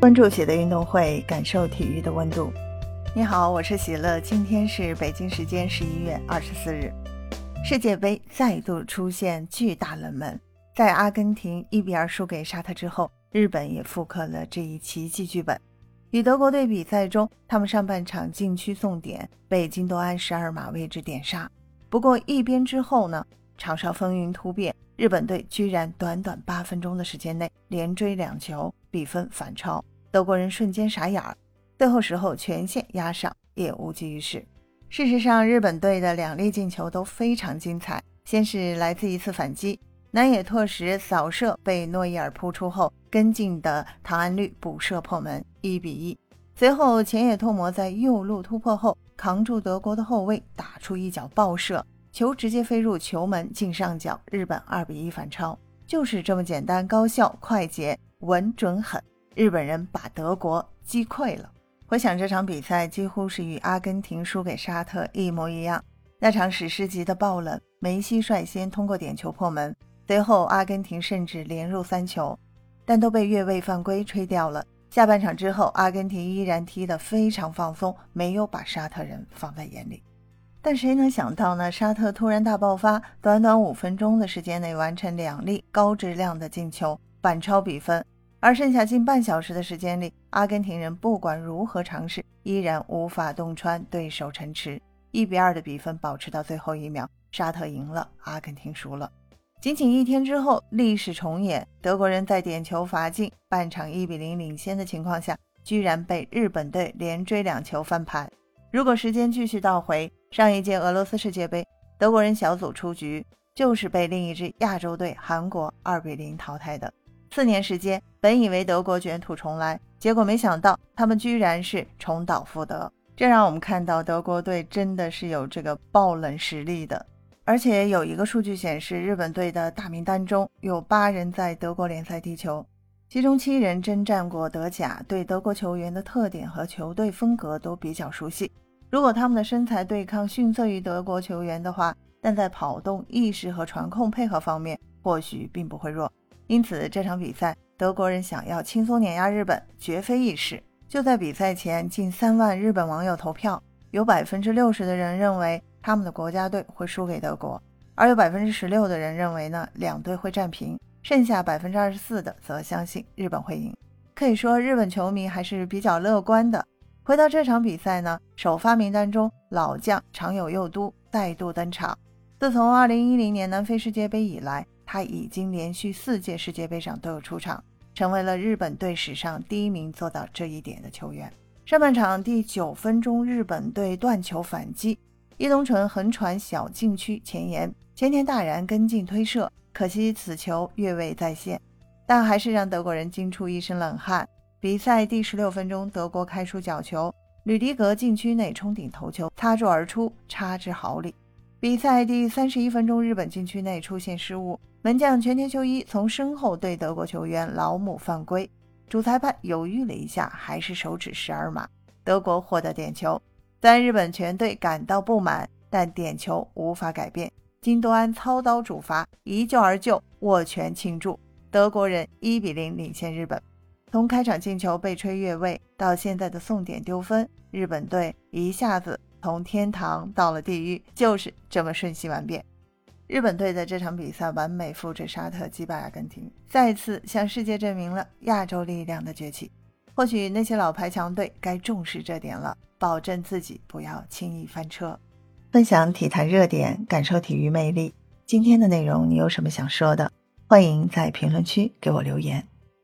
关注喜乐运动会，感受体育的温度。你好，我是喜乐。今天是北京时间十一月二十四日，世界杯再度出现巨大冷门。在阿根廷一比二输给沙特之后，日本也复刻了这一奇迹剧本。与德国队比赛中，他们上半场禁区送点被金多安十二码位置点杀，不过一边之后呢，场上风云突变，日本队居然短短八分钟的时间内连追两球，比分反超。德国人瞬间傻眼儿，最后时候全线压上也无济于事。事实上，日本队的两粒进球都非常精彩。先是来自一次反击，南野拓实扫射被诺伊尔扑出后，跟进的唐安绿补射破门，一比一。随后前野拓磨在右路突破后，扛住德国的后卫，打出一脚爆射，球直接飞入球门近上角，日本二比一反超。就是这么简单、高效、快捷、稳、准、狠。日本人把德国击溃了。回想这场比赛，几乎是与阿根廷输给沙特一模一样。那场史诗级的爆冷，梅西率先通过点球破门，随后阿根廷甚至连入三球，但都被越位犯规吹掉了。下半场之后，阿根廷依然踢得非常放松，没有把沙特人放在眼里。但谁能想到呢？沙特突然大爆发，短短五分钟的时间内完成两粒高质量的进球，反超比分。而剩下近半小时的时间里，阿根廷人不管如何尝试，依然无法洞穿对手城池。一比二的比分保持到最后一秒，沙特赢了，阿根廷输了。仅仅一天之后，历史重演，德国人在点球罚进、半场一比零领先的情况下，居然被日本队连追两球翻盘。如果时间继续倒回，上一届俄罗斯世界杯，德国人小组出局，就是被另一支亚洲队韩国二比零淘汰的。四年时间，本以为德国卷土重来，结果没想到他们居然是重蹈覆辙。这让我们看到德国队真的是有这个爆冷实力的。而且有一个数据显示，日本队的大名单中有八人在德国联赛踢球，其中七人征战过德甲，对德国球员的特点和球队风格都比较熟悉。如果他们的身材对抗逊色于德国球员的话，但在跑动、意识和传控配合方面，或许并不会弱。因此，这场比赛德国人想要轻松碾压日本，绝非易事。就在比赛前，近三万日本网友投票，有百分之六十的人认为他们的国家队会输给德国，而有百分之十六的人认为呢两队会战平，剩下百分之二十四的则相信日本会赢。可以说，日本球迷还是比较乐观的。回到这场比赛呢，首发名单中老将长友佑都再度登场。自从二零一零年南非世界杯以来。他已经连续四届世界杯上都有出场，成为了日本队史上第一名做到这一点的球员。上半场第九分钟，日本队断球反击，伊东纯横传小禁区前沿，前田大然跟进推射，可惜此球越位在先，但还是让德国人惊出一身冷汗。比赛第十六分钟，德国开出角球，吕迪格禁区内冲顶头球，擦柱而出，差之毫厘。比赛第三十一分钟，日本禁区内出现失误，门将全田修一从身后对德国球员老姆犯规，主裁判犹豫了一下，还是手指十二码，德国获得点球。虽然日本全队感到不满，但点球无法改变。金多安操刀主罚，一救而就，握拳庆祝，德国人一比零领先日本。从开场进球被吹越位到现在的送点丢分，日本队一下子。从天堂到了地狱，就是这么瞬息万变。日本队的这场比赛完美复制沙特击败阿根廷，再次向世界证明了亚洲力量的崛起。或许那些老牌强队该重视这点了，保证自己不要轻易翻车。分享体坛热点，感受体育魅力。今天的内容你有什么想说的？欢迎在评论区给我留言。